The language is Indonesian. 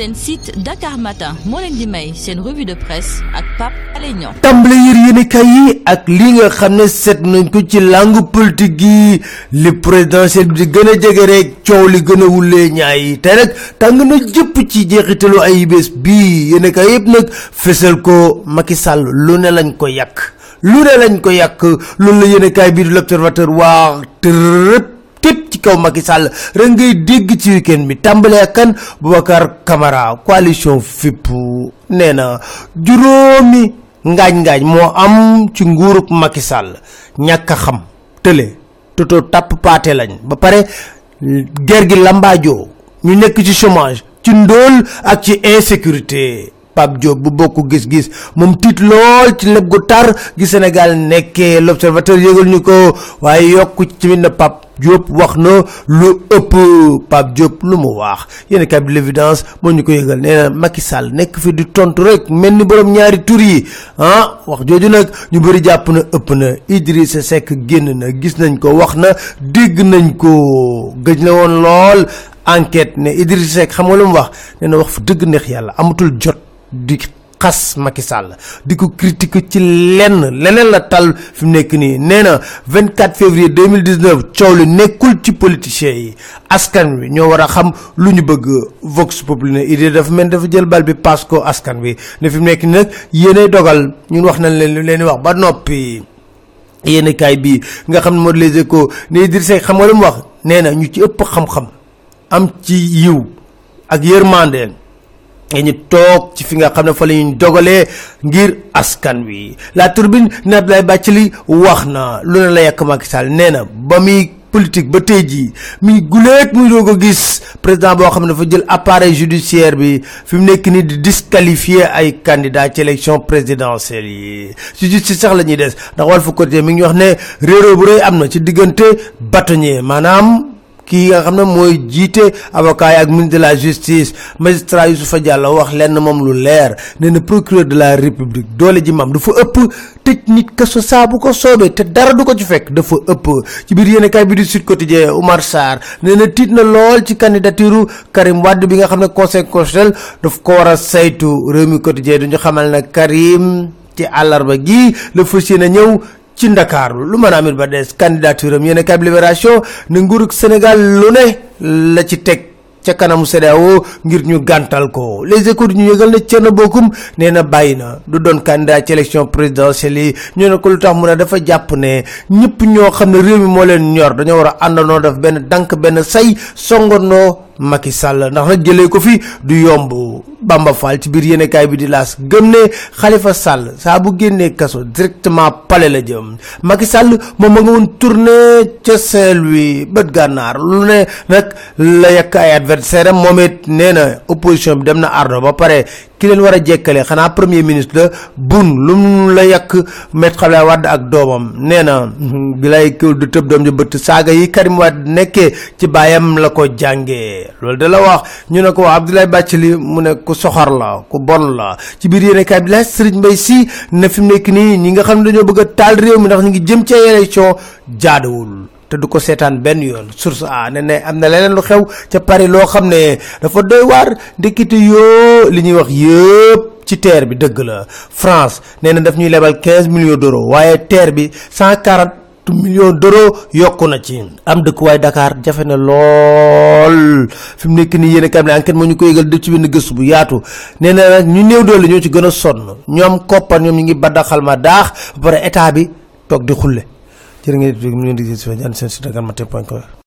seen site Dakar Matin moo leen di may seen revue de presse ak Pape Alé Niang. Tàmbale yër yéenekaay yi ak li nga xam ne seet nañ ko ci langue politique gi. Li présidentiel bi di gën a jege rek coow li gën a ñaay. Te nag tàng na jëpp ci jeexitalu ay bés bii yéenekaay yëpp nag fesal ko Macky Sall lu ne lañ ko yàq. Lu ne lañ ko yàq. Loolu la yéenekaay bii di l'observateur waa tërëp tépp ci kaw Macky Sall rek ngay dégg ci weekend bi tàmbalee kan Boubacar Camara coalition FIP nee na juróomi ngaañ-ngaañ moo am ci nguurub Macky Sall ñàkk xam tële toto tàpp paate lañ ba pare ger gi lambaajoo ñu nekk ci chômage ci ndóol ak ci insécurité Pape Diop bu bokk gis-gis. Moom tiit lool ci leb gu tar gi Sénégal nekkee. L'observateur yëgal ñu ko. Waaye yokku ci na Pape Diop wax lu ëpp. Pape Diop lu mu wax. Yéen kay bi l'évidence moo ñu ko yëgal. Nee na Macky Sall nekk fi di tontu rek. Mel ni borom ñaari tur yi. Ah wax jooju nag ñu bëri jàpp na ëpp na. Idrissa Seck génn na. Gis nañ ko na. Nañ ko. Gëj na woon lool. Enquête ne Idrissa Seck xam nga lu mu wax. Nee na wax fa dëgg neex yàlla. Amatul jot di xas Macky Sall di ko critique ci lenn leneen la tal fi nekk nii. Nee na 24 février 2019 coow li nekkul ci politiciens yi. Askan wi ñoo war a xam lu ñu bëgg. Vox Populi ne idée dafa mel dafa jël bal bi passe ko askan wi. Ne fi mu nekk nii nag yéenay dogal. Ñun wax nañ leen leen wax ba noppi. Yéen kaay bii nga xam ne moo Les Échos ne Idrissa xam nga lu mu wax? Nee na ñu ci ëpp xam-xam am ci yiw ak yërmande nga ñu toog ci fi nga xam ne fa la ñuy dogalee ngir askan wi. La turbine ne Abdoulaye wax na lu ne la yàq Macky nee na ba muy politique ba tey jii muy muy président boo xam ne judiciaire bi fi mu nekk di disqualifier ay présidentielle yi. Sax la ñuy des ndax mi ngi wax ne réeróo bu rëy am na kii nga xam ne mooy jiite avocat ak ministre de la justice magistrat Youssoufa Diallo wax lenn moom lu leer nee na procureur de la république doole ji mam dafa ëpp tëj nit kaso saa bu ko soobee te dara du ko ci fekk dafa ëpp. Ci biir yéen kay bi di Sud Quotidien na na ci candidature Karim Wade bi nga xam ne conseil constitutionnel daf ko war saytu. Réew mi quotidien duñu xamal ne Karim ci àllarba gi la fas yéene ñëw ci ndakaaru. Lu mën a amit ba des candidature am yéen kab libération ne nguurug Sénégal lu ne la ci teg ca kanamu CEDEAO ngir ñu gàntal ko. Les di ñu yëgal ne Thierno Bocoum nee na bàyyi na. Du doon candidat ci élection présidentielle yi. Ñu ne ko lu tax mu ne dafa jàpp ne ñëpp ñoo xam réew mi moo leen ñor. Dañoo war a benn dank benn say songandoo Macky Sall. Ndax nag jëlee ko fi du yomb Bamba Fall ci biir yéenekaay bi di laas gëm ne Khalifa Sall saa bu génnee kaso directement palais la jëm. Macky Sall moom ma nga woon tournée ca Saint-Louis bët gànnaar. Lu ne nag la yàq ay adversaire am moom it nee na opposition bi dem na ardo ba pare ki leen war a jekkale? Xanaa premier ministre bun lu mu la yàq Maître Abdoulaye Wade ak doomam. Nee na bi lay kiwul du tëb doom ji bëtt saaga yi Karim Wade nekkee ci baayam la ko jàngee. Loolu da la wax. Ñu ne ko wax Abdoulaye Bathily mu ne ku soxor la ku bon la. Ci biir yéene kaay bi la Serigne Mbaye Sy ne fi mu nekk nii ñi nga xam dañoo bëgg réew mi ndax ngi jëm ci élection te du ko seetaan benn yoon. Source a ne ne am na leneen lu xew ca Paris loo xam ne dafa doy waar. Ndekete yoo li ñuy wax yëpp ci terre bi dëgg la. France nee na daf ñuy lebal quinze millions d'euros waaye terre bi cent quarante millions d'euros yokku na ci. Am dëkkuwaay Dakar jafe na lool. Fi mu nekk nii yéen a kam ne enquête moo ñu ko yëgal def ci benn gëstu bu yaatu. Nee na nag ñu néew doole ñoo ci gën a sonn. Ñoom koppar ñoom ñu ngi baddaxal ma daax. Ba pare état bi toog di xulle jërë ngeen di déglu ñu ngi di gis seen site Dakar Matin point com